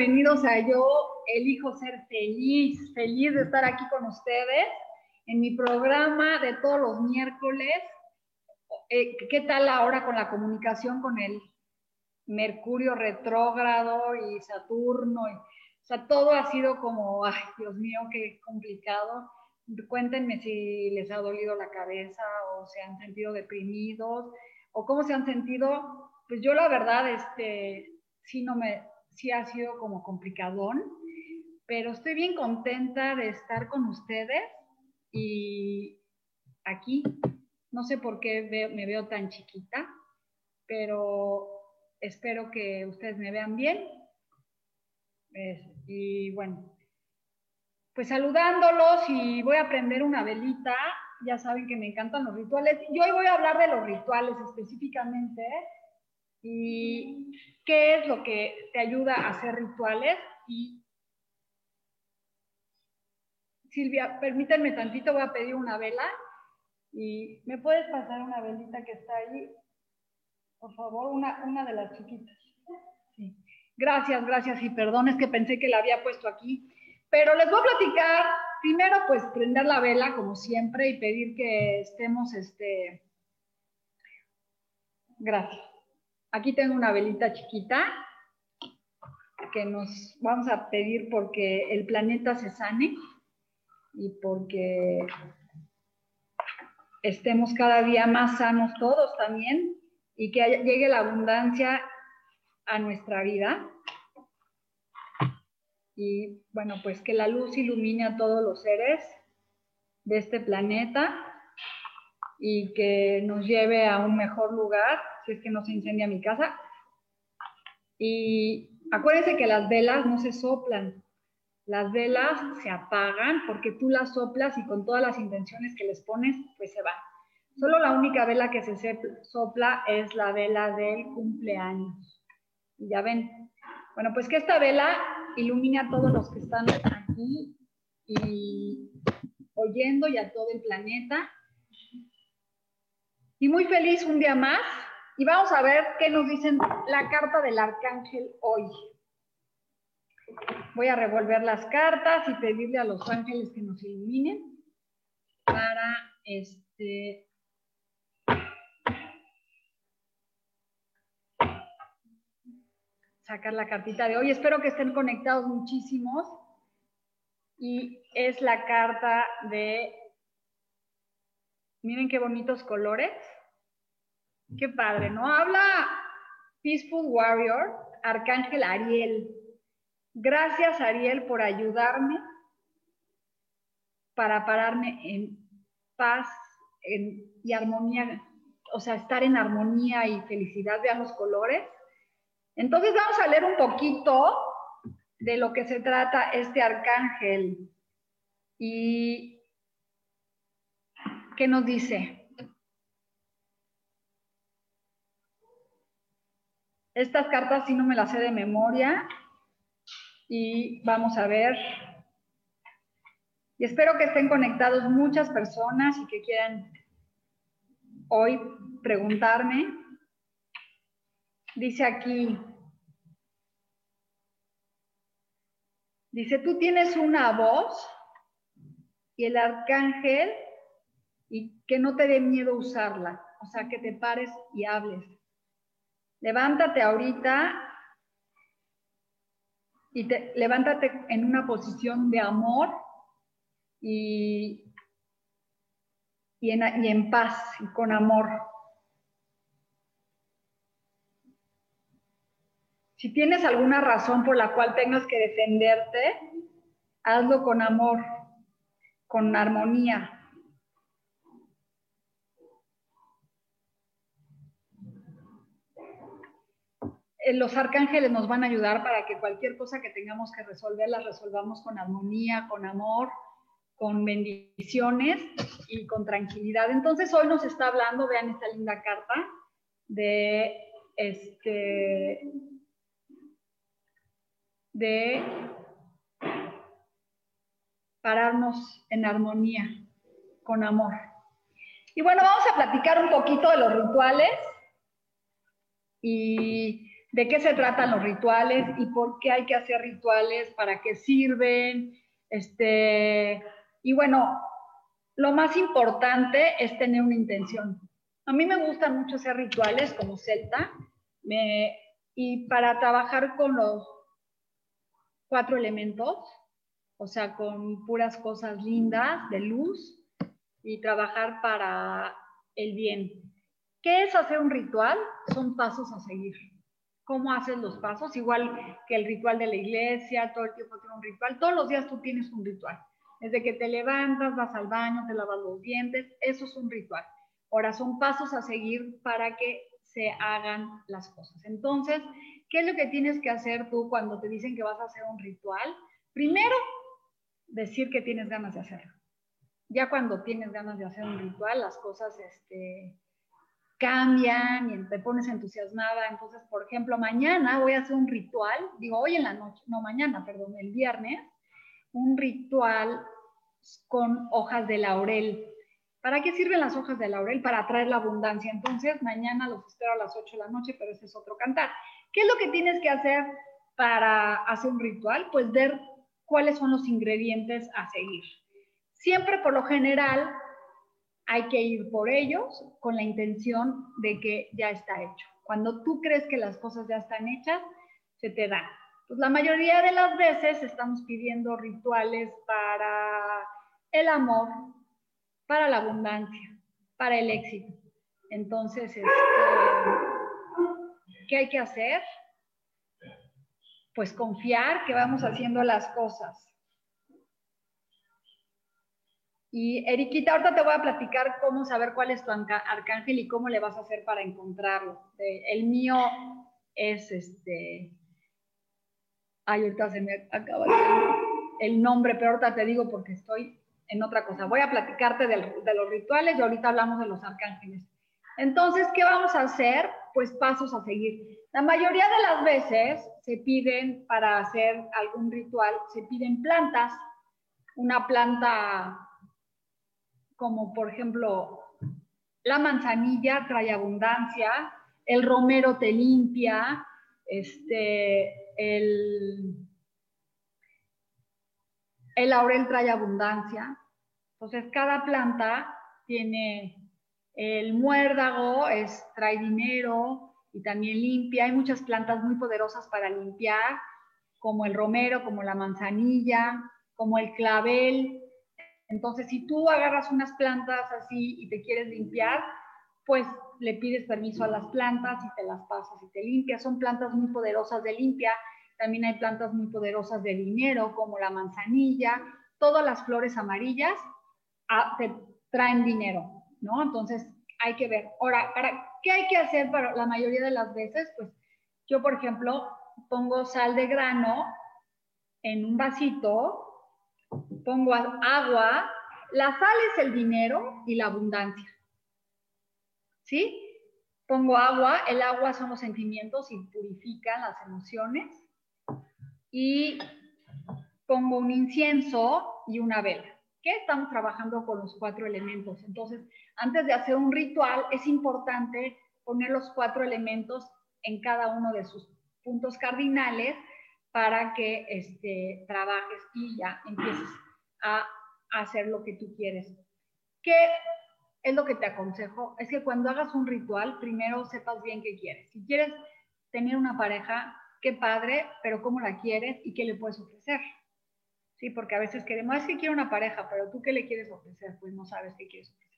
Bienvenidos a Yo Elijo Ser Feliz, feliz de estar aquí con ustedes en mi programa de todos los miércoles. Eh, ¿Qué tal ahora con la comunicación con el Mercurio retrógrado y Saturno? o sea, todo ha sido como, ay, Dios mío, qué complicado. Cuéntenme si les ha dolido la cabeza o se han sentido deprimidos o cómo se han sentido. Pues yo la verdad, este, sí no me, sí ha sido como complicadón, pero estoy bien contenta de estar con ustedes y aquí, no sé por qué me veo tan chiquita, pero espero que ustedes me vean bien. y bueno, pues saludándolos y voy a prender una velita. Ya saben que me encantan los rituales. Y hoy voy a hablar de los rituales específicamente y qué es lo que te ayuda a hacer rituales. Silvia, permítanme tantito, voy a pedir una vela y me puedes pasar una velita que está ahí, por favor, una, una de las chiquitas. Sí. Gracias, gracias y perdón, es que pensé que la había puesto aquí. Pero les voy a platicar, primero pues prender la vela como siempre y pedir que estemos, este, gracias. Aquí tengo una velita chiquita que nos vamos a pedir porque el planeta se sane y porque estemos cada día más sanos todos también y que llegue la abundancia a nuestra vida. Y bueno, pues que la luz ilumine a todos los seres de este planeta y que nos lleve a un mejor lugar si es que no se incendia mi casa. Y acuérdense que las velas no se soplan, las velas se apagan porque tú las soplas y con todas las intenciones que les pones, pues se van. Solo la única vela que se sopla es la vela del cumpleaños. Y ya ven. Bueno, pues que esta vela ilumine a todos los que están aquí y oyendo y a todo el planeta y muy feliz un día más. Y vamos a ver qué nos dicen la carta del arcángel hoy. Voy a revolver las cartas y pedirle a los ángeles que nos iluminen para este sacar la cartita de hoy. Espero que estén conectados muchísimos. Y es la carta de Miren qué bonitos colores. Qué padre, ¿no? Habla Peaceful Warrior, Arcángel Ariel. Gracias, Ariel, por ayudarme para pararme en paz y armonía, o sea, estar en armonía y felicidad. Vean los colores. Entonces vamos a leer un poquito de lo que se trata este arcángel. Y ¿Qué nos dice? Estas cartas sí no me las sé de memoria y vamos a ver. Y espero que estén conectados muchas personas y que quieran hoy preguntarme. Dice aquí, dice, tú tienes una voz y el arcángel y que no te dé miedo usarla, o sea, que te pares y hables. Levántate ahorita y te, levántate en una posición de amor y, y, en, y en paz y con amor. Si tienes alguna razón por la cual tengas que defenderte, hazlo con amor, con armonía. Eh, los arcángeles nos van a ayudar para que cualquier cosa que tengamos que resolver la resolvamos con armonía, con amor, con bendiciones y con tranquilidad. Entonces hoy nos está hablando, vean esta linda carta, de este de pararnos en armonía, con amor. Y bueno, vamos a platicar un poquito de los rituales y de qué se tratan los rituales y por qué hay que hacer rituales, para qué sirven. Este, y bueno, lo más importante es tener una intención. A mí me gusta mucho hacer rituales como celta y para trabajar con los cuatro elementos, o sea, con puras cosas lindas, de luz, y trabajar para el bien. ¿Qué es hacer un ritual? Son pasos a seguir cómo haces los pasos, igual que el ritual de la iglesia, todo el tiempo tiene un ritual, todos los días tú tienes un ritual. Desde que te levantas, vas al baño, te lavas los dientes, eso es un ritual. Ahora son pasos a seguir para que se hagan las cosas. Entonces, ¿qué es lo que tienes que hacer tú cuando te dicen que vas a hacer un ritual? Primero, decir que tienes ganas de hacerlo. Ya cuando tienes ganas de hacer un ritual, las cosas este, cambian y te pones entusiasmada. Entonces, por ejemplo, mañana voy a hacer un ritual, digo hoy en la noche, no mañana, perdón, el viernes, un ritual con hojas de laurel. ¿Para qué sirven las hojas de laurel? Para atraer la abundancia. Entonces, mañana los espero a las 8 de la noche, pero ese es otro cantar. ¿Qué es lo que tienes que hacer para hacer un ritual? Pues ver cuáles son los ingredientes a seguir. Siempre, por lo general, hay que ir por ellos con la intención de que ya está hecho. Cuando tú crees que las cosas ya están hechas, se te dan. Pues la mayoría de las veces estamos pidiendo rituales para el amor, para la abundancia, para el éxito. Entonces, este, ¿qué hay que hacer? Pues confiar que vamos haciendo las cosas y Eriquita, ahorita te voy a platicar cómo saber cuál es tu arcángel y cómo le vas a hacer para encontrarlo. El mío es este. Ay, ahorita se me acaba el nombre, pero ahorita te digo porque estoy en otra cosa. Voy a platicarte de, los rituales y ahorita hablamos de los arcángeles. Entonces, ¿qué vamos a hacer? Pues pasos a seguir. La mayoría de las veces se piden para hacer algún ritual, se piden plantas, una planta como por ejemplo la manzanilla trae abundancia, el romero te limpia, este, el, el laurel trae abundancia. Entonces cada planta tiene el muérdago, es, trae dinero y también limpia. Hay muchas plantas muy poderosas para limpiar, como el romero, como la manzanilla, como el clavel, entonces, si tú agarras unas plantas así y te quieres limpiar, pues le pides permiso a las plantas y te las pasas y te limpias. Son plantas muy poderosas de limpia. También hay plantas muy poderosas de dinero, como la manzanilla. Todas las flores amarillas ah, te traen dinero, ¿no? Entonces, hay que ver. Ahora, ¿qué hay que hacer para la mayoría de las veces? Pues yo, por ejemplo, pongo sal de grano en un vasito pongo agua, la sal es el dinero y la abundancia. ¿Sí? Pongo agua, el agua son los sentimientos y purifican las emociones. Y pongo un incienso y una vela. ¿Qué? Estamos trabajando con los cuatro elementos. Entonces, antes de hacer un ritual, es importante poner los cuatro elementos en cada uno de sus puntos cardinales para que este, trabajes y ya empieces a, hacer lo que tú quieres. ¿Qué es lo que te aconsejo? Es que cuando hagas un ritual, primero sepas bien qué quieres. Si quieres tener una pareja, qué padre, pero ¿cómo la quieres y qué le puedes ofrecer? Sí, porque a veces queremos, es que quiero una pareja, pero tú qué le quieres ofrecer, pues no sabes qué quieres ofrecer.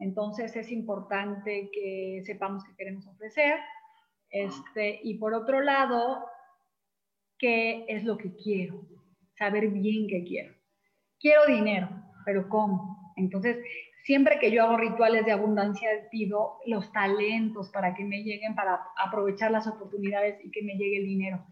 Entonces es importante que sepamos qué queremos ofrecer. Este, y por otro lado, qué es lo que quiero, saber bien qué quiero. Quiero dinero, pero ¿cómo? Entonces, siempre que yo hago rituales de abundancia, pido los talentos para que me lleguen, para aprovechar las oportunidades y que me llegue el dinero.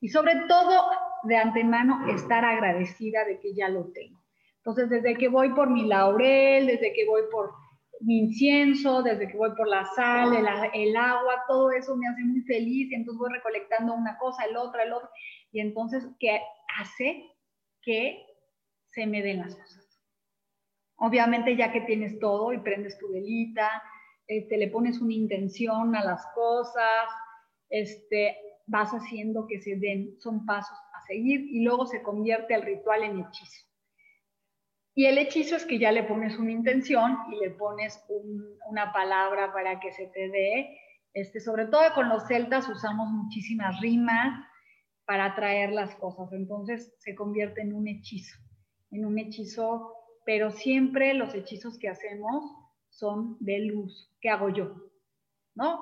Y sobre todo, de antemano, estar agradecida de que ya lo tengo. Entonces, desde que voy por mi laurel, desde que voy por mi incienso, desde que voy por la sal, el, agua, todo eso me hace muy feliz y entonces voy recolectando una cosa, el otra, el otro, y entonces, ¿qué hace que se me den las cosas? Obviamente ya que tienes todo y prendes tu velita, este, le pones una intención a las cosas, este, vas haciendo que se den, son pasos a seguir y luego se convierte el ritual en hechizo. Y el hechizo es que ya le pones una intención y le pones una palabra para que se te dé. Este, sobre todo con los celtas usamos muchísimas rimas para atraer las cosas. Entonces se convierte en un hechizo, en un hechizo, pero siempre los hechizos que hacemos son de luz. ¿Qué hago yo? ¿No?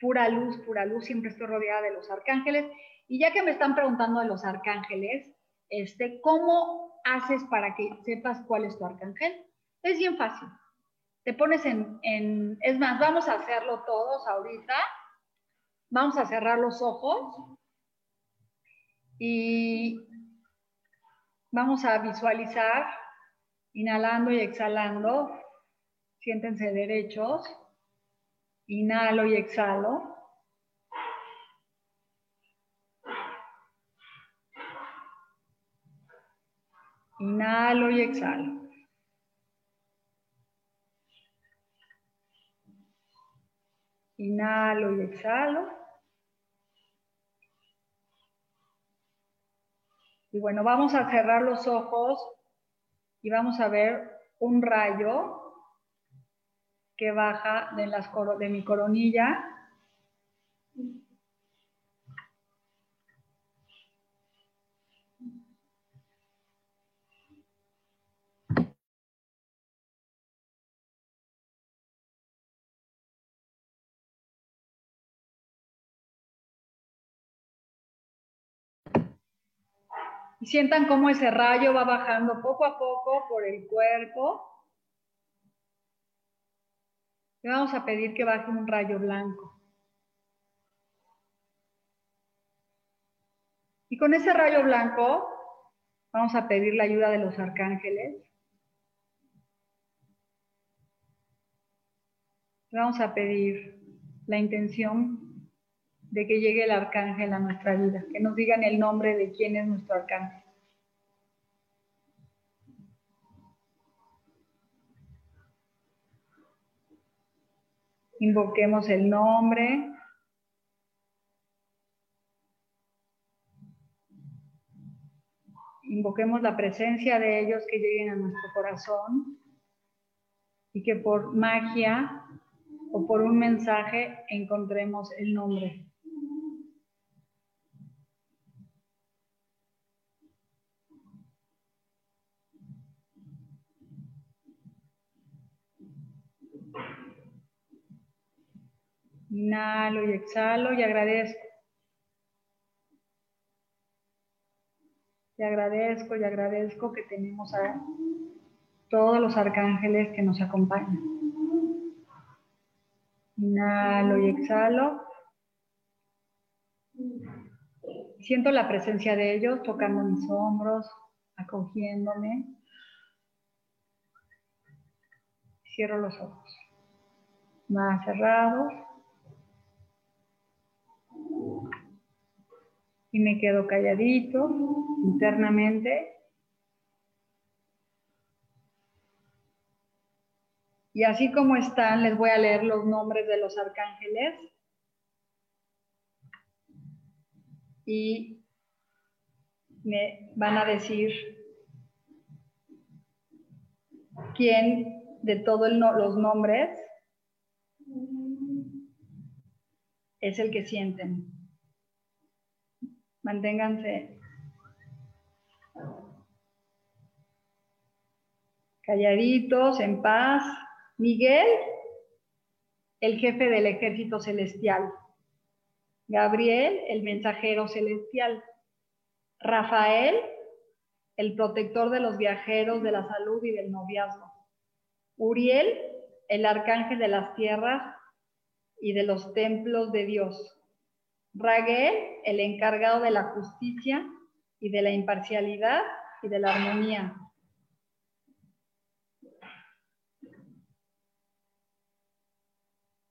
Pura luz, pura luz. Siempre estoy rodeada de los arcángeles. Y ya que me están preguntando de los arcángeles, este, ¿cómo haces para que sepas cuál es tu arcángel? Es bien fácil. Te pones en, en, es más, vamos a hacerlo todos ahorita. Vamos a cerrar los ojos y vamos a visualizar, inhalando y exhalando. Siéntense derechos. Inhalo y exhalo. Inhalo y exhalo. Inhalo y exhalo. Y bueno, vamos a cerrar los ojos y vamos a ver un rayo que baja de, de mi coronilla Y sientan cómo ese rayo va bajando poco a poco por el cuerpo. Y vamos a pedir que baje un rayo blanco. Y con ese rayo blanco vamos a pedir la ayuda de los arcángeles. Vamos a pedir la intención de que llegue el arcángel a nuestra vida, que nos digan el nombre de quién es nuestro arcángel. Invoquemos el nombre. Invoquemos la presencia de ellos que lleguen a nuestro corazón y que por magia o por un mensaje encontremos el nombre Inhalo y exhalo y agradezco. Y agradezco y agradezco que tenemos a todos los arcángeles que nos acompañan. Inhalo y exhalo. Siento la presencia de ellos tocando mis hombros, acogiéndome. Cierro los ojos. Más cerrados. Y me quedo calladito internamente. Y así como están, les voy a leer los nombres de los arcángeles. Y me van a decir quién de todos los nombres es el que sienten. Manténganse calladitos, en paz. Miguel, el jefe del ejército celestial. Gabriel, el mensajero celestial. Rafael, el protector de los viajeros, de la salud y del noviazgo. Uriel, el arcángel de las tierras y de los templos de Dios. Raguel, el encargado de la justicia y de la imparcialidad y de la armonía.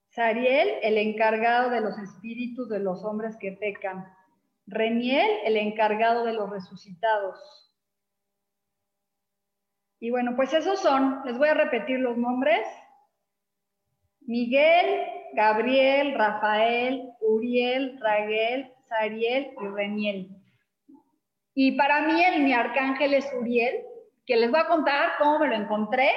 Sariel, el encargado de los espíritus de los hombres que pecan. Reniel, el encargado de los resucitados. Y bueno, pues esos son, les voy a repetir los nombres. Miguel, Gabriel, Rafael, Uriel, Raguel, Sariel y Reniel. Y para mí el, mi arcángel es Uriel, que les voy a contar cómo me lo encontré,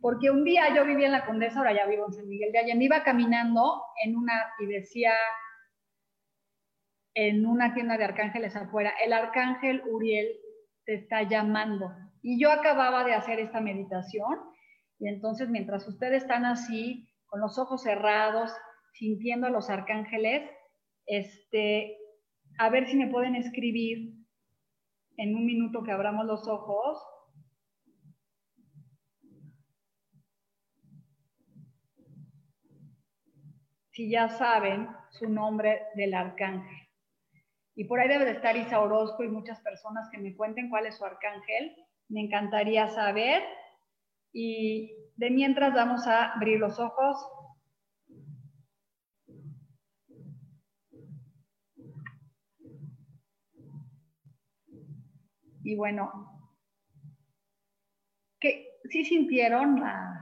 porque un día yo vivía en la Condesa, ahora ya vivo en San Miguel de Allende, iba caminando en una y decía en una tienda de arcángeles afuera, el arcángel Uriel te está llamando. Y yo acababa de hacer esta meditación y entonces mientras ustedes están así, con los ojos cerrados, sintiendo a los arcángeles, este, a ver si me pueden escribir en un minuto que abramos los ojos. Si ya saben su nombre del arcángel. Y por ahí debe de estar Isa Orozco y muchas personas que me cuenten cuál es su arcángel. Me encantaría saber. Y de mientras vamos a abrir los ojos. Y bueno, que sí sintieron la,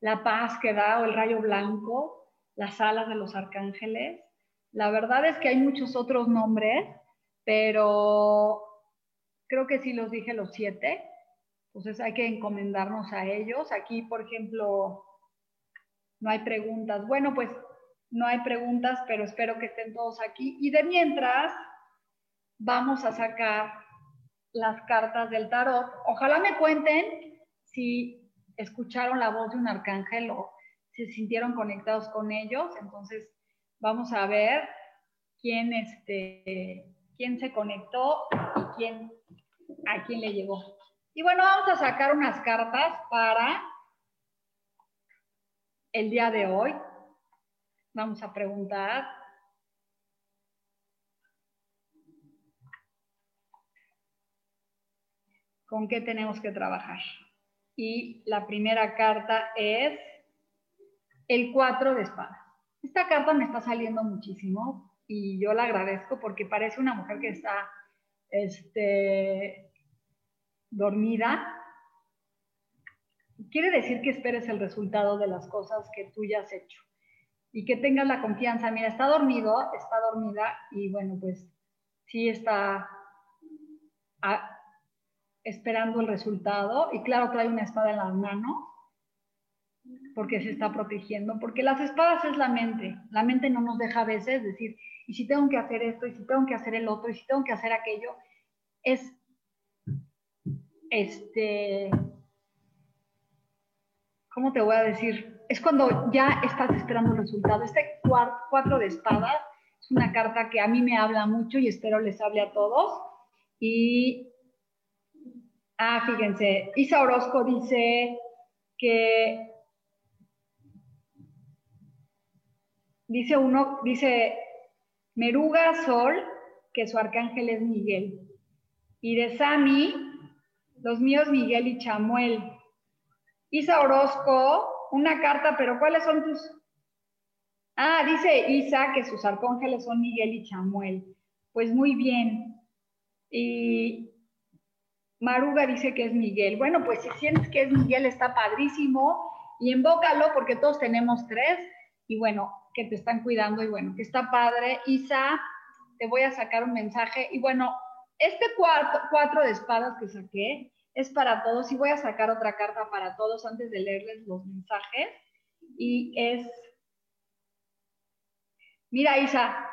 la paz que da o el rayo blanco, las alas de los arcángeles. La verdad es que hay muchos otros nombres, pero creo que sí los dije los siete. Entonces hay que encomendarnos a ellos. Aquí, por ejemplo, no hay preguntas. Bueno, pues no hay preguntas, pero espero que estén todos aquí. Y de mientras, vamos a sacar las cartas del tarot. Ojalá me cuenten si escucharon la voz de un arcángel o se sintieron conectados con ellos. Entonces, vamos a ver quién, este, quién se conectó y quién, a quién le llegó. Y bueno, vamos a sacar unas cartas para el día de hoy. Vamos a preguntar. ¿Con qué tenemos que trabajar? Y la primera carta es el cuatro de espadas. Esta carta me está saliendo muchísimo y yo la agradezco porque parece una mujer que está este, dormida, quiere decir que esperes el resultado de las cosas que tú ya has hecho y que tengas la confianza. Mira, está dormido, está dormida y bueno, pues sí está ah, esperando el resultado y claro trae una espada en las manos porque se está protegiendo, porque las espadas es la mente, la mente no nos deja a veces decir, y si tengo que hacer esto, y si tengo que hacer el otro, y si tengo que hacer aquello, es este, ¿cómo te voy a decir? Es cuando ya estás esperando el resultado. Este cuatro de espadas es una carta que a mí me habla mucho y espero les hable a todos. Y, ah, fíjense, Isa Orozco dice que, dice uno, dice Meruga Sol, que su arcángel es Miguel. Y de Sami, los míos Miguel y Chamuel. Isa Orozco, una carta, pero ¿cuáles son tus? Ah, dice Isa que sus arcángeles son Miguel y Chamuel. Pues muy bien. Y Maruga dice que es Miguel. Bueno, pues si sientes que es Miguel, está padrísimo. Y invócalo porque todos tenemos tres. Y bueno, que te están cuidando. Y bueno, que está padre. Isa, te voy a sacar un mensaje. Y bueno, este cuarto, cuatro de espadas que saqué es para todos y voy a sacar otra carta para todos antes de leerles los mensajes. Y es, mira Isa,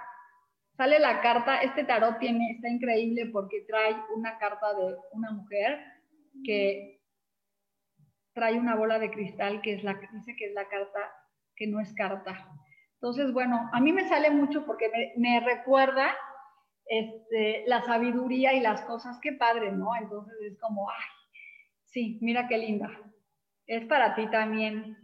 sale la carta, este tarot tiene, está increíble porque trae una carta de una mujer que trae una bola de cristal que es la dice que es la carta que no es carta. Entonces, bueno, a mí me sale mucho porque me, recuerda este, la sabiduría y las cosas, qué padre, ¿no? Entonces es como, ay, sí, mira qué linda. Es para ti también.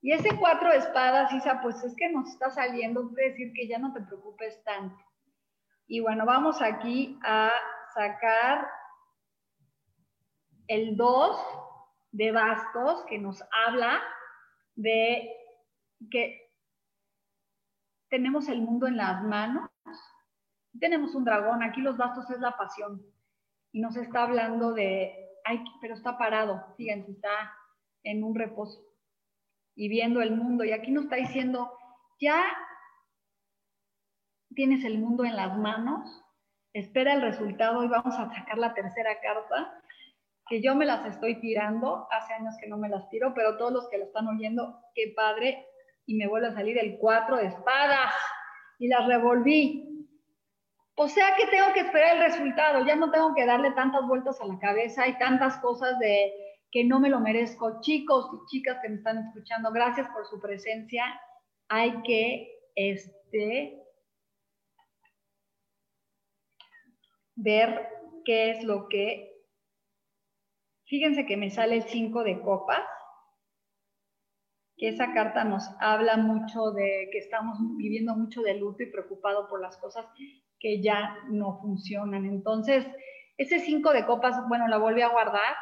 Y ese cuatro espadas, Isa, pues es que nos está saliendo, quiere decir que ya no te preocupes tanto. Y bueno, vamos aquí a sacar el 2 de bastos que nos habla de que tenemos el mundo en las manos. Tenemos un dragón, aquí los bastos es la pasión. Y nos está hablando de, ay, pero está parado, fíjense, está en un reposo y viendo el mundo. Y aquí nos está diciendo, ya tienes el mundo en las manos, espera el resultado y vamos a sacar la tercera carta, que yo me las estoy tirando, hace años que no me las tiro, pero todos los que lo están oyendo, qué padre, y me vuelve a salir el cuatro de espadas y las revolví. O sea que tengo que esperar el resultado, ya no tengo que darle tantas vueltas a la cabeza y tantas cosas de que no me lo merezco. Chicos y chicas que me están escuchando, gracias por su presencia. Hay que este, ver qué es lo que... Fíjense que me sale el 5 de copas, que esa carta nos habla mucho de que estamos viviendo mucho de luto y preocupado por las cosas que ya no funcionan. Entonces, ese 5 de copas, bueno, la volví a guardar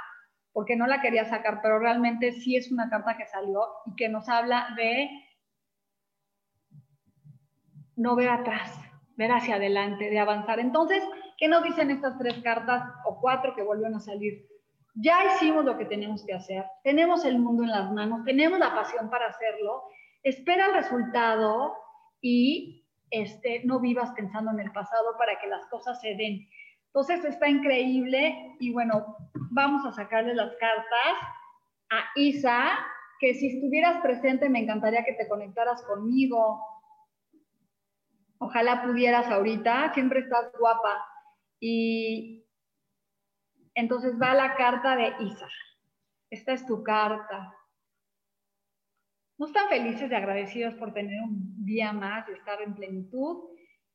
porque no la quería sacar, pero realmente sí es una carta que salió y que nos habla de no ver atrás, ver hacia adelante, de avanzar. Entonces, ¿qué nos dicen estas tres cartas o cuatro que volvieron a salir? Ya hicimos lo que tenemos que hacer, tenemos el mundo en las manos, tenemos la pasión para hacerlo, espera el resultado y este, no vivas pensando en el pasado para que las cosas se den. Entonces está increíble y bueno, vamos a sacarle las cartas a Isa, que si estuvieras presente me encantaría que te conectaras conmigo. Ojalá pudieras ahorita, siempre estás guapa. Y entonces va la carta de Isa. Esta es tu carta. No están felices y agradecidos por tener un día más, de estar en plenitud.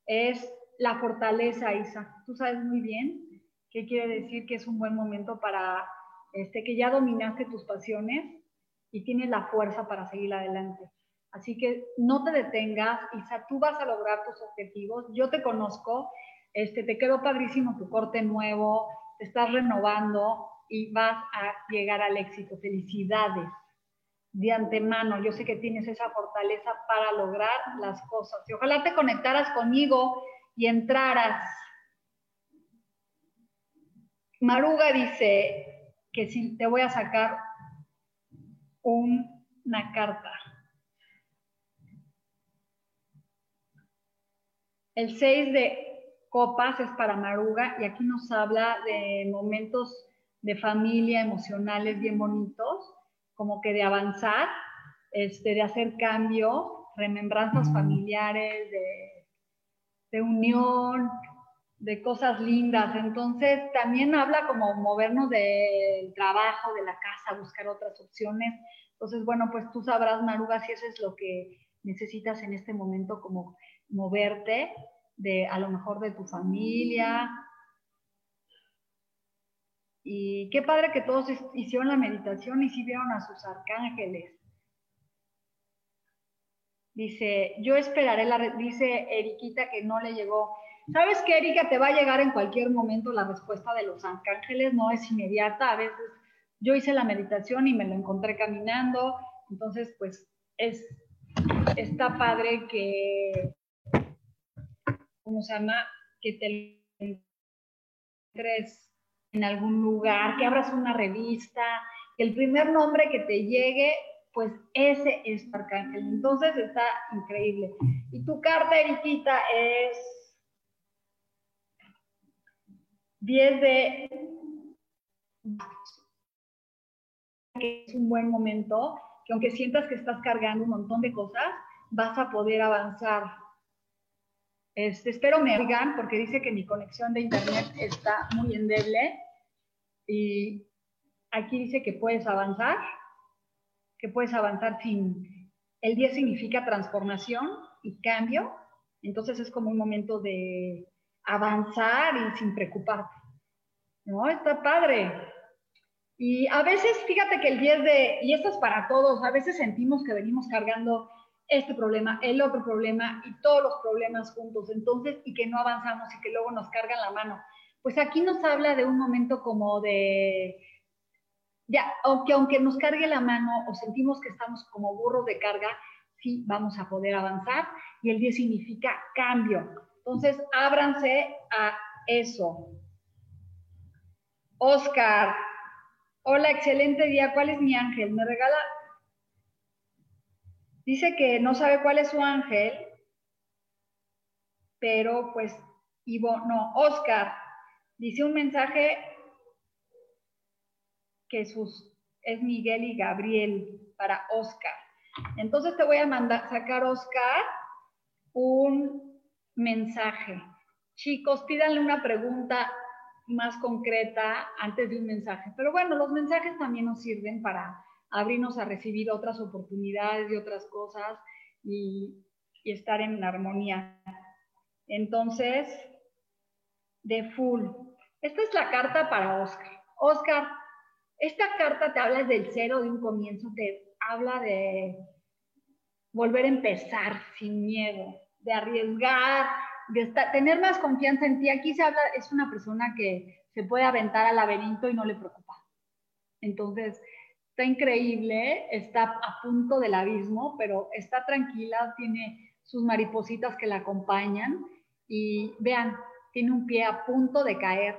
Es la fortaleza, Isa. Tú sabes muy bien qué quiere decir que es un buen momento para este, que ya dominaste tus pasiones y tienes la fuerza para seguir adelante. Así que no te detengas, Isa, tú vas a lograr tus objetivos. Yo te conozco, este, te quedó padrísimo tu corte nuevo, te estás renovando y vas a llegar al éxito. Felicidades de antemano. Yo sé que tienes esa fortaleza para lograr las cosas. Y ojalá te conectaras conmigo y entraras. Maruga dice que si te voy a sacar una carta. El 6 de copas es para Maruga y aquí nos habla de momentos de familia emocionales bien bonitos, como que de avanzar, este, de hacer cambio, remembranzas familiares, de de unión, de cosas lindas. Entonces, también habla como movernos del trabajo, de la casa, buscar otras opciones. Entonces, bueno, pues tú sabrás, Maruga, si eso es lo que necesitas en este momento, como moverte de a lo mejor de tu familia. Y qué padre que todos hicieron la meditación y sí vieron a sus arcángeles. Dice, yo esperaré la, dice Eriquita que no le llegó. ¿Sabes qué, Erika? Te va a llegar en cualquier momento la respuesta de los arcángeles, no es inmediata. A veces yo hice la meditación y me lo encontré caminando. Entonces, pues, es, está padre que, ¿cómo se llama? Que te entres en algún lugar, que abras una revista, que el primer nombre que te llegue pues ese es tu arcángel. Entonces está increíble. Y tu carta, Eriquita, es 10 de... que es un buen momento, que aunque sientas que estás cargando un montón de cosas, vas a poder avanzar. Este, espero me oigan porque dice que mi conexión de internet está muy endeble y aquí dice que puedes avanzar, que puedes avanzar sin... El 10 significa transformación y cambio, entonces es como un momento de avanzar y sin preocuparte. ¿No? Está padre. Y a veces, fíjate que el 10 de, y esto es para todos, a veces sentimos que venimos cargando este problema, el otro problema y todos los problemas juntos, entonces, y que no avanzamos y que luego nos cargan la mano. Pues aquí nos habla de un momento como de, ya, aunque, aunque nos cargue la mano o sentimos que estamos como burros de carga, sí vamos a poder avanzar y el 10 significa cambio. Entonces, ábranse a eso. Oscar, hola, excelente día. ¿Cuál es mi ángel? ¿Me regala Dice que no sabe cuál es su ángel, pero pues Ivo, no, Oscar, dice un mensaje que sus, es Miguel y Gabriel para Oscar. Entonces te voy a mandar, sacar Oscar un mensaje. Chicos, pídanle una pregunta más concreta antes de un mensaje. Pero bueno, los mensajes también nos sirven para abrirnos a recibir otras oportunidades y otras cosas y, estar en armonía. Entonces, de full. Esta es la carta para Oscar. Oscar, esta carta te habla del cero, de un comienzo, te habla de volver a empezar sin miedo, de arriesgar, de tener más confianza en ti. Aquí se habla, es una persona que se puede aventar al laberinto y no le preocupa. Entonces, está increíble, está a punto del abismo, pero está tranquila, tiene sus maripositas que la acompañan y vean, tiene un pie a punto de caer,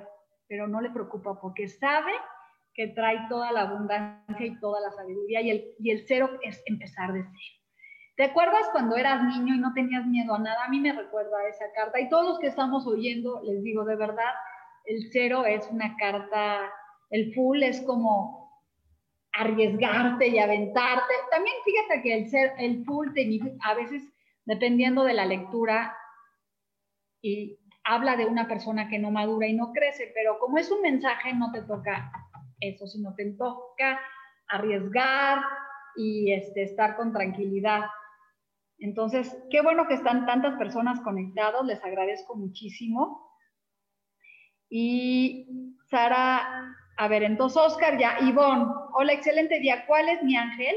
pero no le preocupa porque sabe que trae toda la abundancia y toda la sabiduría y el, y el cero es empezar de cero. ¿Te acuerdas cuando eras niño y no tenías miedo a nada? A mí me recuerda esa carta y todos los que estamos oyendo, les digo de verdad, el cero es una carta, el full es como arriesgarte y aventarte. También fíjate que el ser, el full a veces, dependiendo de la lectura, y habla de una persona que no madura y no crece, pero como es un mensaje, no te toca eso, sino te toca arriesgar y este, estar con tranquilidad. Entonces, qué bueno que están tantas personas conectados, les agradezco muchísimo. Y Sara a ver, entonces Oscar ya, Ivonne, hola, excelente día. ¿Cuál es mi ángel?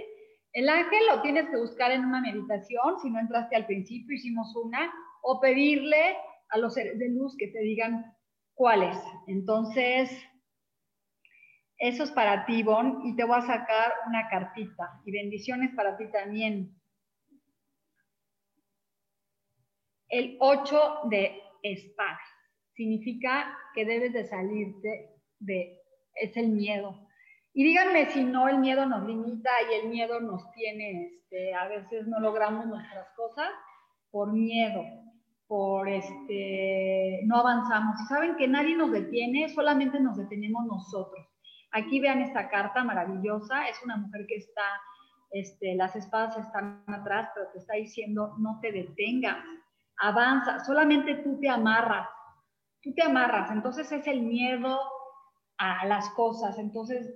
El ángel lo tienes que buscar en una meditación, si no entraste al principio, hicimos una, o pedirle a los seres de luz que te digan cuál es. Entonces, eso es para ti, Ivonne, y te voy a sacar una cartita. Y bendiciones para ti también. El 8 de espadas significa que debes de salirte de es el miedo. Y díganme si no, el miedo nos limita y el miedo nos tiene, este, a veces no logramos nuestras cosas por miedo, por este, no avanzamos. Y saben que nadie nos detiene, solamente nos detenemos nosotros. Aquí vean esta carta maravillosa, es una mujer que está, este, las espadas están atrás, pero te está diciendo, no te detengas, avanza, solamente tú te amarras, tú te amarras. Entonces es el miedo, a las cosas. Entonces,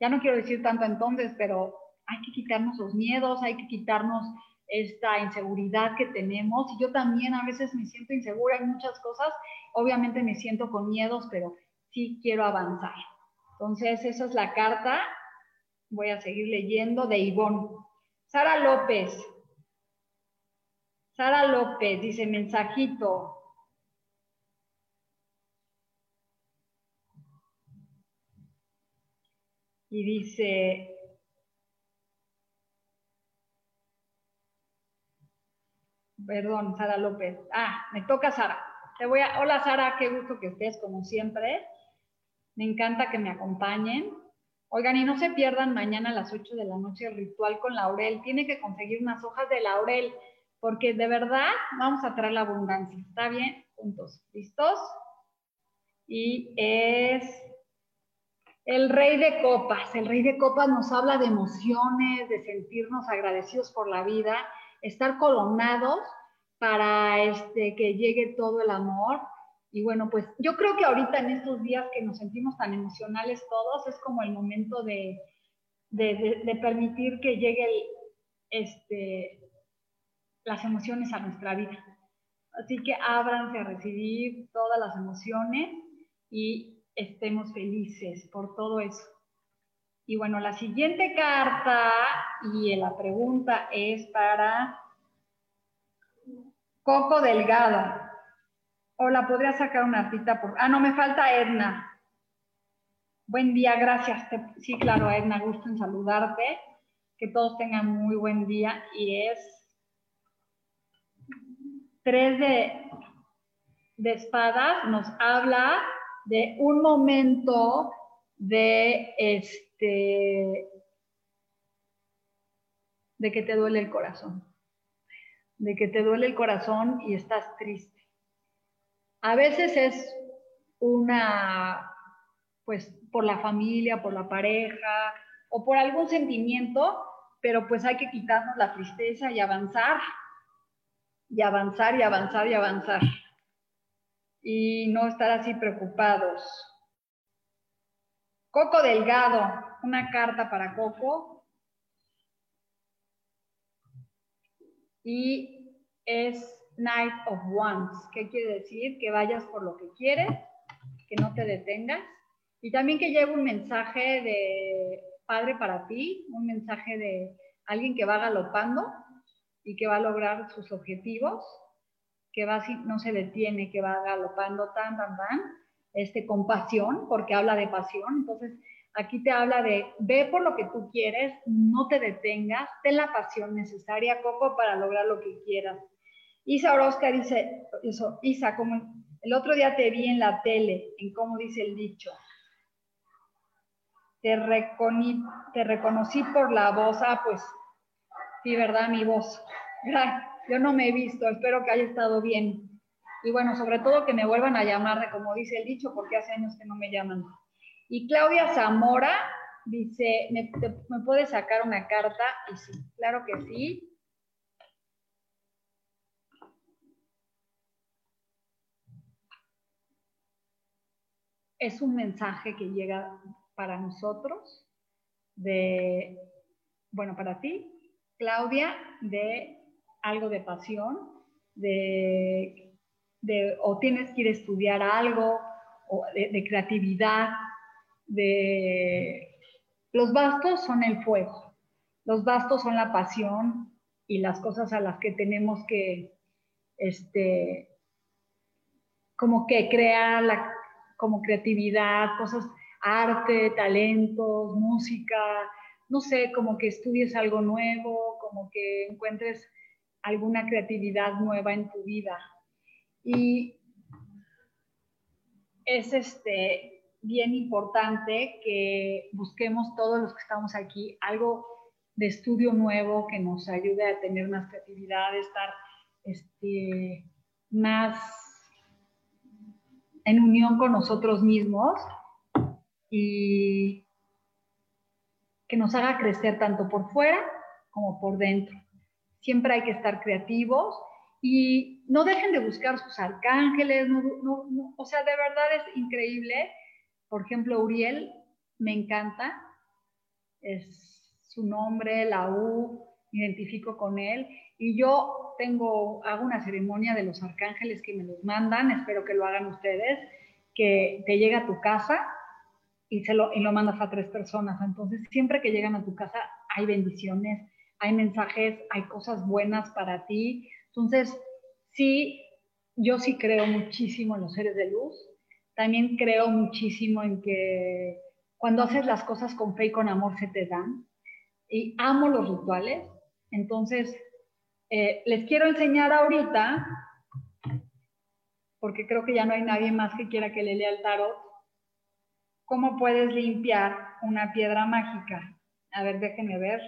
ya no quiero decir tanto entonces, pero hay que quitarnos los miedos, hay que quitarnos esta inseguridad que tenemos. Y yo también a veces me siento insegura en muchas cosas. Obviamente me siento con miedos, pero sí quiero avanzar. Entonces, esa es la carta. Voy a seguir leyendo de Ivonne. Sara López. Sara López dice mensajito. Y dice, perdón, Sara López. Ah, me toca Sara. Te voy a, hola Sara, qué gusto que estés como siempre. Me encanta que me acompañen. Oigan, y no se pierdan mañana a las 8 de la noche el ritual con laurel. Tiene que conseguir unas hojas de laurel, porque de verdad vamos a traer la abundancia. ¿Está bien? Juntos. ¿Listos? Y es el rey de copas, el rey de copas nos habla de emociones, de sentirnos agradecidos por la vida, estar coronados para este, que llegue todo el amor. Y bueno, pues yo creo que ahorita en estos días que nos sentimos tan emocionales todos, es como el momento de, permitir que llegue este, las emociones a nuestra vida. Así que ábranse a recibir todas las emociones y estemos felices por todo eso. Y bueno, la siguiente carta y la pregunta es para Coco Delgado. Hola, ¿podría sacar una cita por...? Ah, no, me falta Edna. Buen día, gracias. Sí, claro, Edna, gusto en saludarte. Que todos tengan muy buen día. Y es tres de, de espadas. Nos habla de un momento de este de que te duele el corazón de que te duele el corazón y estás triste. A veces es una, pues por la familia, por la pareja o por algún sentimiento, pero pues hay que quitarnos la tristeza y avanzar, y avanzar y avanzar y avanzar. Y no estar así preocupados. Coco Delgado, una carta para Coco. y es Night of Wands. ¿Qué quiere decir? Que vayas por lo que quieres, que no te detengas y también que lleve un mensaje de padre para ti, un mensaje de alguien que va galopando y que va a lograr sus objetivos, que va no se detiene, que va galopando tan, tan, tan, este, con pasión, porque habla de pasión. Entonces, Aquí te habla de ve por lo que tú quieres, no te detengas, ten la pasión necesaria, Coco, para lograr lo que quieras. Isa Orozca dice eso, Isa, como el otro día te vi en la tele, en cómo dice el dicho. Te, te reconocí por la voz, ah, pues sí, ¿verdad? Mi voz. Yo no me he visto, espero que haya estado bien. Y bueno, sobre todo que me vuelvan a llamar como dice el dicho, porque hace años que no me llaman. Y Claudia Zamora dice, ¿me, puede sacar una carta? Y sí, claro que sí. Es un mensaje que llega para nosotros, de, bueno, para ti, Claudia, de algo de pasión, de, o tienes que ir a estudiar algo, o de creatividad, de los bastos son el fuego, los bastos son la pasión y las cosas a las que tenemos que, este, como que crear la, como creatividad, cosas, arte, talentos, música, no sé, como que estudies algo nuevo, como que encuentres alguna creatividad nueva en tu vida. Y es este, bien importante que busquemos todos los que estamos aquí algo de estudio nuevo que nos ayude a tener más creatividad, estar este, más en unión con nosotros mismos y que nos haga crecer tanto por fuera como por dentro. Siempre hay que estar creativos y no dejen de buscar sus arcángeles, o sea, de verdad es increíble por ejemplo, Uriel me encanta, es su nombre, la U, identifico con él y yo tengo, hago una ceremonia de los arcángeles que me los mandan, espero que lo hagan ustedes, que te llega a tu casa y, se lo, y lo mandas a tres personas. Entonces, siempre que llegan a tu casa hay bendiciones, hay mensajes, hay cosas buenas para ti. Entonces, sí, yo sí creo muchísimo en los seres de luz, también creo muchísimo en que cuando haces las cosas con fe y con amor se te dan. Y amo los rituales. Entonces, eh, les quiero enseñar ahorita, porque creo que ya no hay nadie más que quiera que le lea el tarot, cómo puedes limpiar una piedra mágica. A ver, déjenme ver.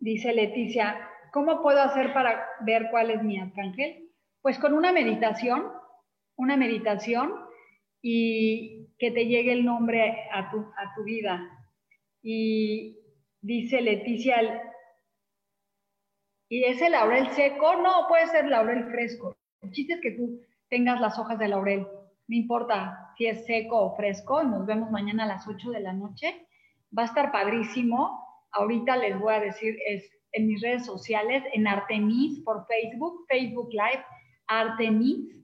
Dice Leticia, ¿cómo puedo hacer para ver cuál es mi arcángel? Pues con una meditación, una meditación y que te llegue el nombre a tu, a tu vida. Y dice Leticia, ¿y es el laurel seco? No, puede ser laurel fresco. El chiste es que tú tengas las hojas de laurel. No importa si es seco o fresco. Nos vemos mañana a las 8 de la noche. Va a estar padrísimo. Ahorita les voy a decir, es en mis redes sociales, en Artemis por Facebook, Facebook Live, Artemis,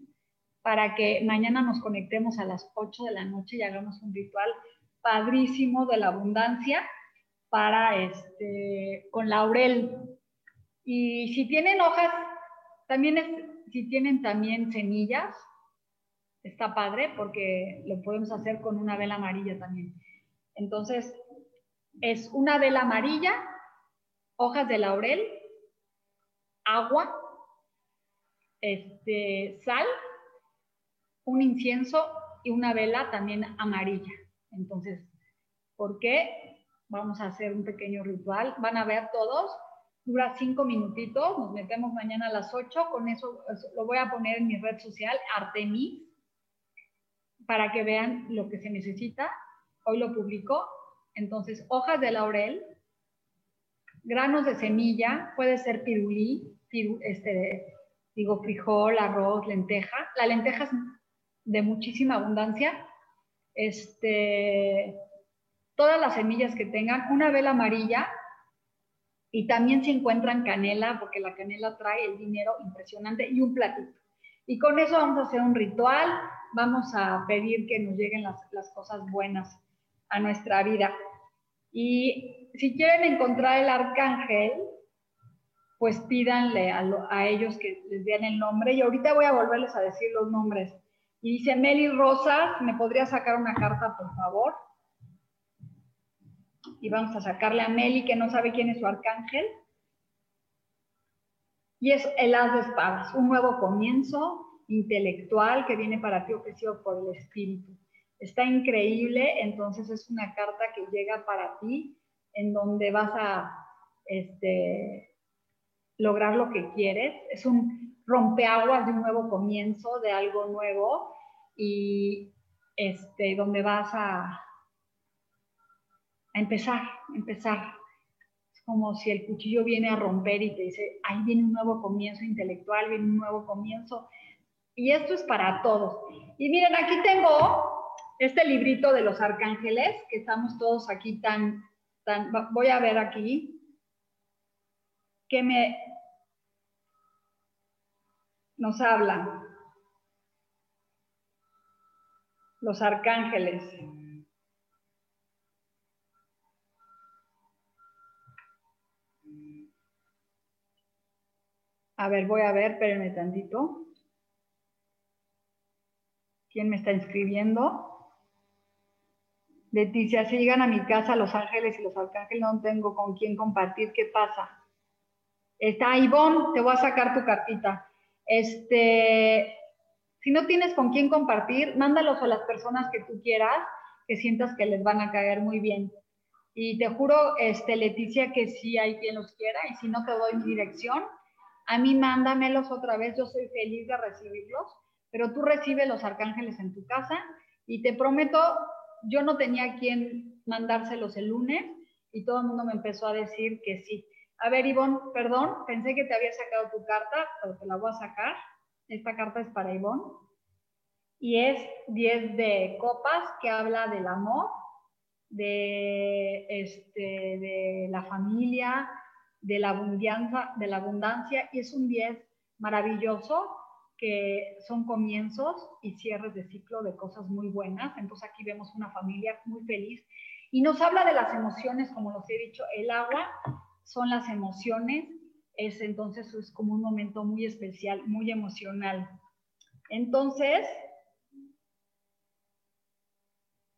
para que mañana nos conectemos a las 8 de la noche y hagamos un ritual padrísimo de la abundancia para este, con laurel. Y si tienen hojas, también es, si tienen también semillas, está padre porque lo podemos hacer con una vela amarilla también. Entonces, es una vela amarilla, hojas de laurel, agua, este, sal, un incienso y una vela también amarilla. Entonces, ¿por qué? Vamos a hacer un pequeño ritual. Van a ver todos. Dura cinco minutitos. Nos metemos mañana a las ocho. Con eso, lo voy a poner en mi red social, Artemis, para que vean lo que se necesita. Hoy lo publico. Entonces, hojas de laurel, granos de semilla, puede ser pirulí, este, digo frijol, arroz, lenteja. La lenteja es de muchísima abundancia. Este, todas las semillas que tengan, una vela amarilla y también se encuentran canela, porque la canela trae el dinero impresionante y un platito. Y con eso vamos a hacer un ritual, vamos a pedir que nos lleguen las, las cosas buenas a nuestra vida. Y si quieren encontrar el arcángel, pues pídanle a, ellos que les den el nombre. Y ahorita voy a volverles a decir los nombres. Y dice Meli Rosas, ¿me podría sacar una carta, por favor? Y vamos a sacarle a Meli, que no sabe quién es su arcángel. Y es el as de espadas, un nuevo comienzo intelectual que viene para ti ofrecido por el espíritu. Está increíble, entonces es una carta que llega para ti en donde vas a este, lograr lo que quieres. Es un rompeaguas de un nuevo comienzo, de algo nuevo y este, donde vas a, a empezar, empezar. Es como si el cuchillo viene a romper y te dice, ahí viene un nuevo comienzo intelectual, viene un nuevo comienzo. Y esto es para todos. Y miren, aquí tengo este librito de los arcángeles, que estamos todos aquí tan, tan, voy a ver aquí, que me nos habla. los arcángeles. A ver, voy a ver, espérenme tantito. ¿Quién me está inscribiendo? Leticia, si llegan a mi casa los ángeles y los arcángeles, no tengo con quién compartir, ¿qué pasa? Está Ivonne, te voy a sacar tu cartita. Este, si no tienes con quién compartir, mándalos a las personas que tú quieras, que sientas que les van a caer muy bien. Y te juro, este, Leticia, que sí hay quien los quiera, y si no te doy mi dirección, a mí mándamelos otra vez, yo soy feliz de recibirlos, pero tú recibes los arcángeles en tu casa y te prometo, yo no tenía quien mandárselos el lunes y todo el mundo me empezó a decir que sí. A ver, Ivonne, perdón, pensé que te había sacado tu carta, pero te la voy a sacar. Esta carta es para Ivonne. Y es 10 de copas que habla del amor, de, este, de la familia, de la, abundancia, de la abundancia. Y es un 10 maravilloso que son comienzos y cierres de ciclo de cosas muy buenas. Entonces aquí vemos una familia muy feliz. Y nos habla de las emociones, como los he dicho, el agua son las emociones es entonces es como un momento muy especial, muy emocional. Entonces,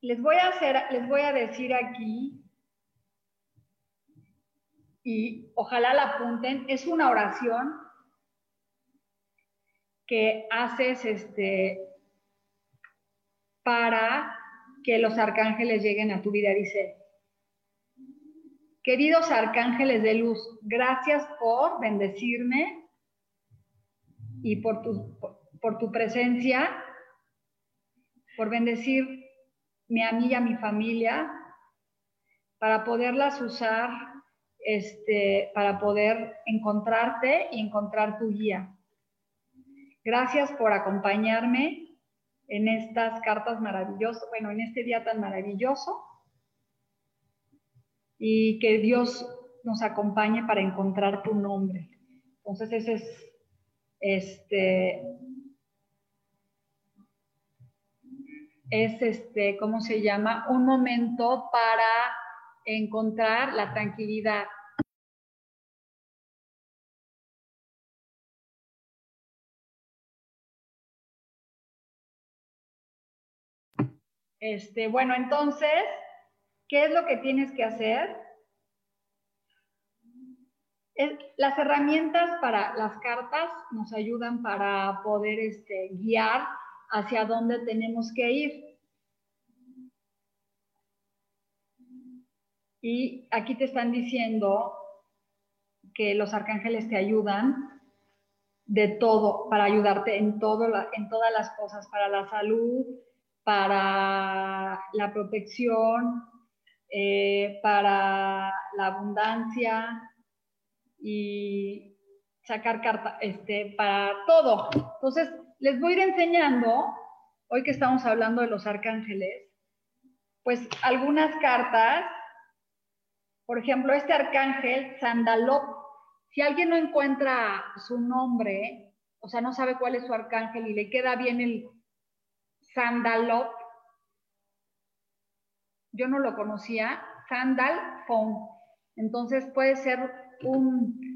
les voy a hacer, les voy a decir aquí, y ojalá la apunten, es una oración que haces este, para que los arcángeles lleguen a tu vida. Dice, Queridos arcángeles de luz, gracias por bendecirme y por tu, por tu presencia, por bendecir a mí y a mi familia, para poderlas usar, este, para poder encontrarte y encontrar tu guía. Gracias por acompañarme en estas cartas maravillosas, bueno, en este día tan maravilloso. Y que Dios nos acompañe para encontrar tu nombre. Entonces, ese es, este, es este, ¿cómo se llama? Un momento para encontrar la tranquilidad. Este, bueno, entonces, ¿qué es lo que tienes que hacer? las herramientas para las cartas nos ayudan para poder este, guiar hacia dónde tenemos que ir. Y aquí te están diciendo que los arcángeles te ayudan de todo, para ayudarte en, todas las cosas, para la salud, para la protección, eh, para la abundancia y sacar carta, este, para todo. Entonces, les voy a ir enseñando, hoy que estamos hablando de los arcángeles, pues algunas cartas, por ejemplo, este arcángel, Sandalop, si alguien no encuentra su nombre, o sea, no sabe cuál es su arcángel y le queda bien el Sandalop, yo no lo conocía, Sandal Phone. Entonces puede ser un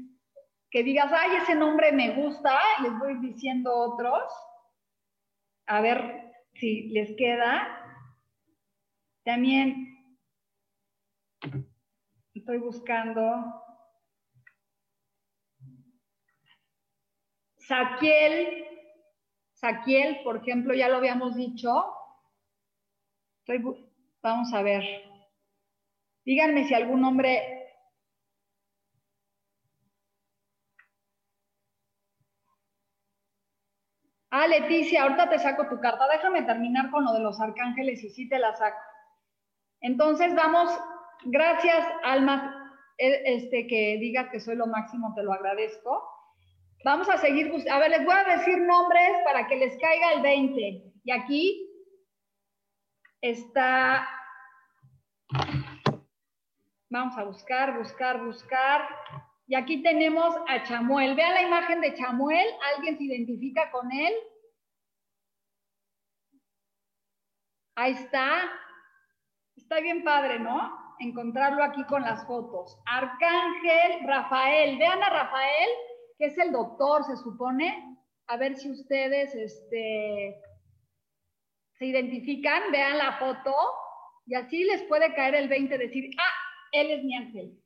que digas, ay, ese nombre me gusta, les voy diciendo otros, a ver si les queda. También estoy buscando Saquiel, Saquiel, por ejemplo, ya lo habíamos dicho. vamos a ver. Díganme si algún nombre Ah, Leticia, ahorita te saco tu carta. Déjame terminar con lo de los arcángeles y sí te la saco. Entonces vamos, gracias Alma, e, este, que digas que soy lo máximo, te lo agradezco. Vamos a seguir, a ver, les voy a decir nombres para que les caiga el 20. Y aquí está, vamos a buscar, buscar, buscar. Y aquí tenemos a Chamuel. Vean la imagen de Chamuel. ¿Alguien se identifica con él? Ahí está. Está bien padre, ¿no? Encontrarlo aquí con las fotos. Arcángel Rafael. Vean a Rafael, que es el doctor, se supone. A ver si ustedes este, se identifican. Vean la foto. Y así les puede caer el 20, decir, ah, él es mi ángel.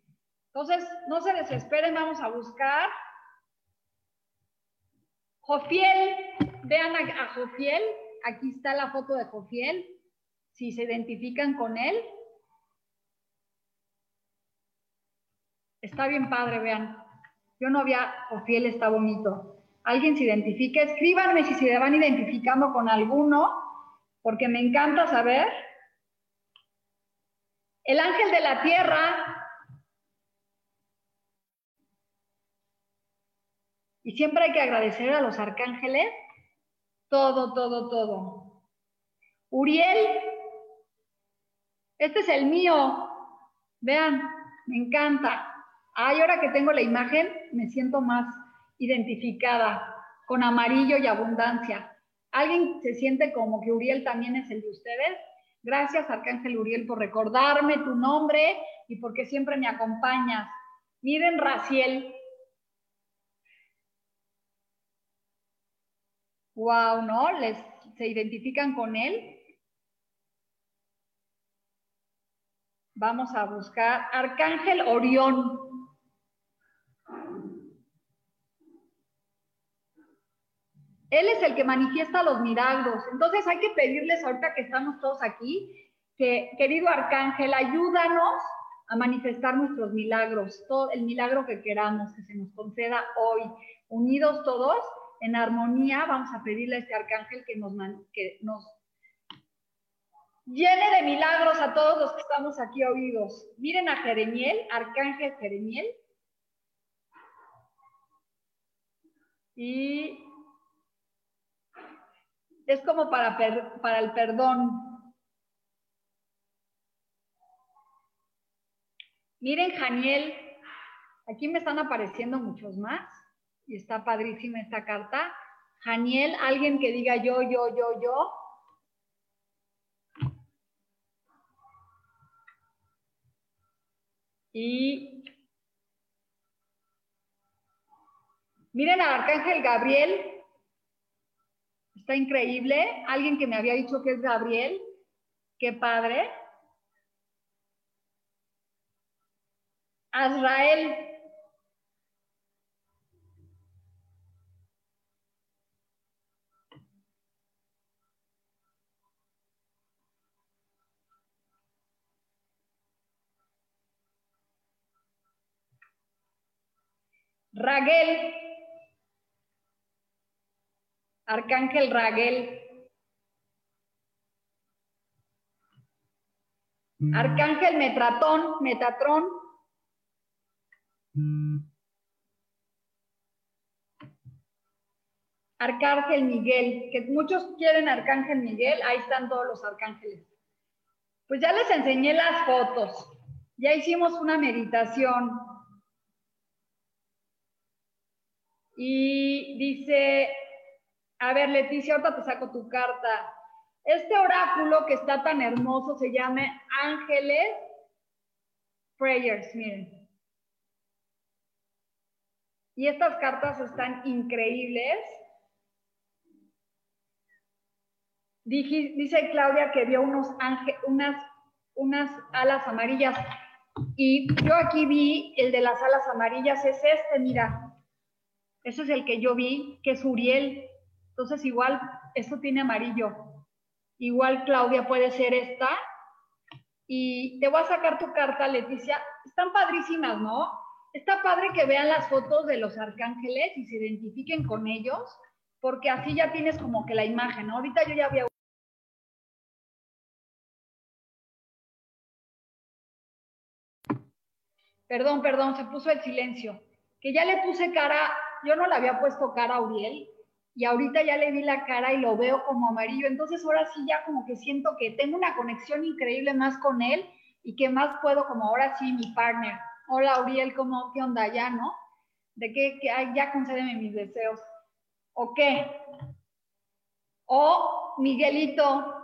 Entonces, no se desesperen, vamos a buscar. Jofiel, vean a, Jofiel, aquí está la foto de Jofiel, si se identifican con él. Está bien padre, vean. Yo no había, Jofiel está bonito. Alguien se identifica, escríbanme si se van identificando con alguno, porque me encanta saber. El ángel de la tierra, Y siempre hay que agradecer a los arcángeles todo, todo, todo. Uriel, este es el mío. Vean, me encanta. Ay, ahora que tengo la imagen, me siento más identificada con amarillo y abundancia. ¿Alguien se siente como que Uriel también es el de ustedes? Gracias, Arcángel Uriel, por recordarme tu nombre y porque siempre me acompañas. Miren, Raciel, Wow, ¿no? Les, se identifican con él. Vamos a buscar Arcángel Orión. Él es el que manifiesta los milagros. Entonces hay que pedirles ahorita que estamos todos aquí, que querido Arcángel, ayúdanos a manifestar nuestros milagros, todo el milagro que queramos, que se nos conceda hoy, unidos todos en armonía, vamos a pedirle a este arcángel que nos, que nos llene de milagros a todos los que estamos aquí oídos. Miren a Jeremiel, arcángel Jeremiel. Y es como para, el perdón. Miren, Janiel, aquí me están apareciendo muchos más y está padrísima esta carta. Janiel, alguien que diga yo, yo, yo, yo. Y miren al arcángel Gabriel. Está increíble. Alguien que me había dicho que es Gabriel. Qué padre. Azrael. Raguel, Arcángel Raguel, Arcángel Metratón, Metatrón, Arcángel Miguel, que muchos quieren Arcángel Miguel, ahí están todos los arcángeles. Pues ya les enseñé las fotos, ya hicimos una meditación, Y dice, a ver, Leticia, ahorita te saco tu carta. Este oráculo que está tan hermoso se llama Ángeles Prayers, miren. Y estas cartas están increíbles. Dice Claudia que vio unos unas, unas alas amarillas. Y yo aquí vi el de las alas amarillas, es este, mira. Ese es el que yo vi, que es Uriel. Entonces igual, esto tiene amarillo. Igual Claudia puede ser esta. Y te voy a sacar tu carta, Leticia. Están padrísimas, ¿no? Está padre que vean las fotos de los arcángeles y se identifiquen con ellos, porque así ya tienes como que la imagen, ¿no? Ahorita yo ya había... Perdón, perdón, se puso el silencio. Que ya le puse cara yo no le había puesto cara a Uriel y ahorita ya le vi la cara y lo veo como amarillo, entonces ahora sí ya como que siento que tengo una conexión increíble más con él y que más puedo como ahora sí mi partner. Hola Uriel, ¿cómo, qué onda ya, no? De qué, que ya concédeme mis deseos. ¿O qué? O Miguelito,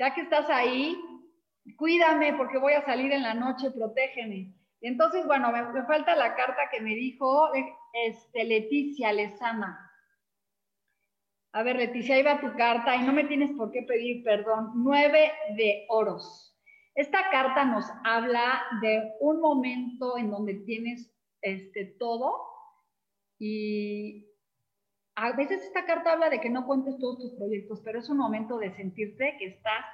ya que estás ahí, cuídame porque voy a salir en la noche, protégeme. Entonces, bueno, me, falta la carta que me dijo este, Leticia Lezama. A ver, Leticia, ahí va tu carta y no me tienes por qué pedir perdón. Nueve de oros. Esta carta nos habla de un momento en donde tienes este, todo y a veces esta carta habla de que no cuentes todos tus proyectos, pero es un momento de sentirte que estás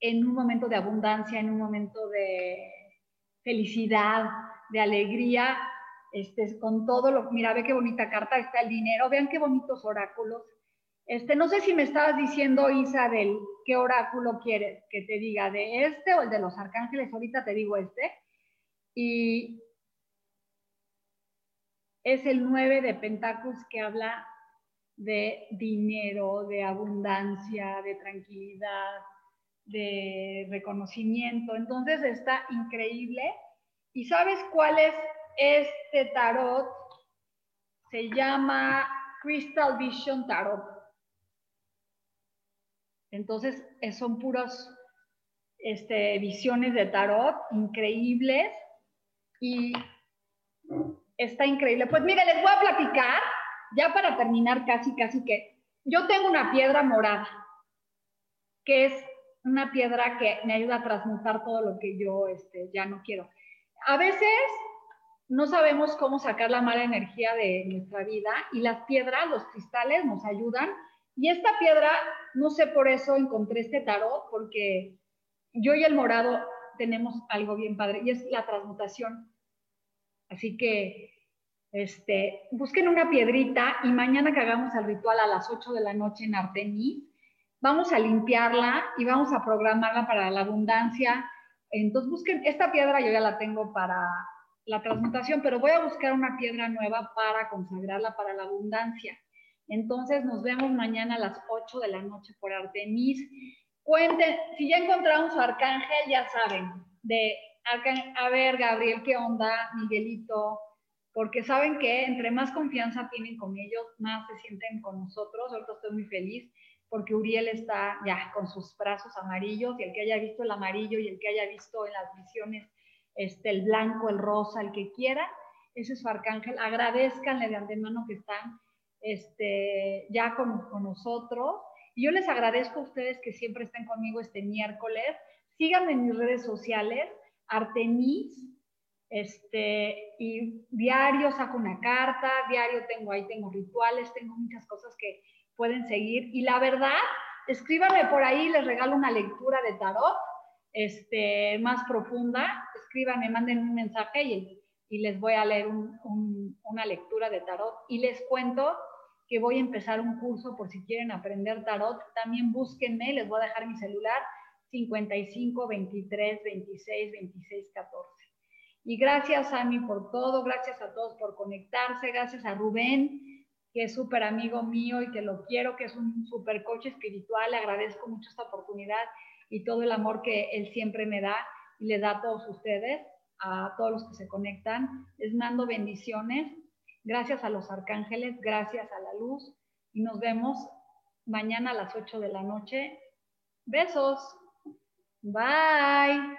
en un momento de abundancia, en un momento de felicidad, de alegría, este, con todo lo, mira, ve qué bonita carta, está el dinero, vean qué bonitos oráculos. Este, no sé si me estabas diciendo, Isabel, qué oráculo quieres que te diga, de este o el de los arcángeles, ahorita te digo este. Y es el 9 de Pentáculos que habla de dinero, de abundancia, de tranquilidad, de reconocimiento. Entonces está increíble. ¿Y sabes cuál es este tarot? Se llama Crystal Vision Tarot. Entonces son puras este, visiones de tarot increíbles y está increíble. Pues mire, les voy a platicar, ya para terminar casi, casi que yo tengo una piedra morada, que es una piedra que me ayuda a transmutar todo lo que yo este, ya no quiero. A veces no sabemos cómo sacar la mala energía de nuestra vida y las piedras, los cristales nos ayudan. Y esta piedra, no sé por eso encontré este tarot, porque yo y el morado tenemos algo bien padre y es la transmutación. Así que Este, busquen una piedrita y mañana que hagamos el ritual a las 8 de la noche en Artemis, vamos a limpiarla y vamos a programarla para la abundancia. Entonces busquen, esta piedra yo ya la tengo para la transmutación, pero voy a buscar una piedra nueva para consagrarla para la abundancia. Entonces nos vemos mañana a las 8 de la noche por Artemis. Cuenten, si ya encontraron su arcángel, ya saben, de a ver, Gabriel, ¿qué onda? Miguelito, porque saben que entre más confianza tienen con ellos, más se sienten con nosotros. Ahorita estoy muy feliz porque Uriel está ya con sus brazos amarillos y el que haya visto el amarillo y el que haya visto en las visiones este, el blanco, el rosa, el que quiera, ese es su arcángel. Agradezcanle de antemano que están este, ya con, con nosotros. Y yo les agradezco a ustedes que siempre estén conmigo este miércoles. Síganme en mis redes sociales, Artemis, este, y diario saco una carta, diario tengo ahí, tengo rituales, tengo muchas cosas que pueden seguir. Y la verdad, escríbanme por ahí, les regalo una lectura de tarot este, más profunda. Escríbanme, manden un mensaje y, y les voy a leer una lectura de tarot. Y les cuento que voy a empezar un curso por si quieren aprender tarot. También búsquenme, les voy a dejar mi celular 55 23 26 26 14. Y gracias, a mí por todo, gracias a todos por conectarse, gracias a Rubén, que es súper amigo mío y que lo quiero, que es un súper coche espiritual. Le agradezco mucho esta oportunidad y todo el amor que él siempre me da y le da a todos ustedes, a todos los que se conectan. Les mando bendiciones. Gracias a los arcángeles, gracias a la luz y nos vemos mañana a las 8 de la noche. Besos. Bye.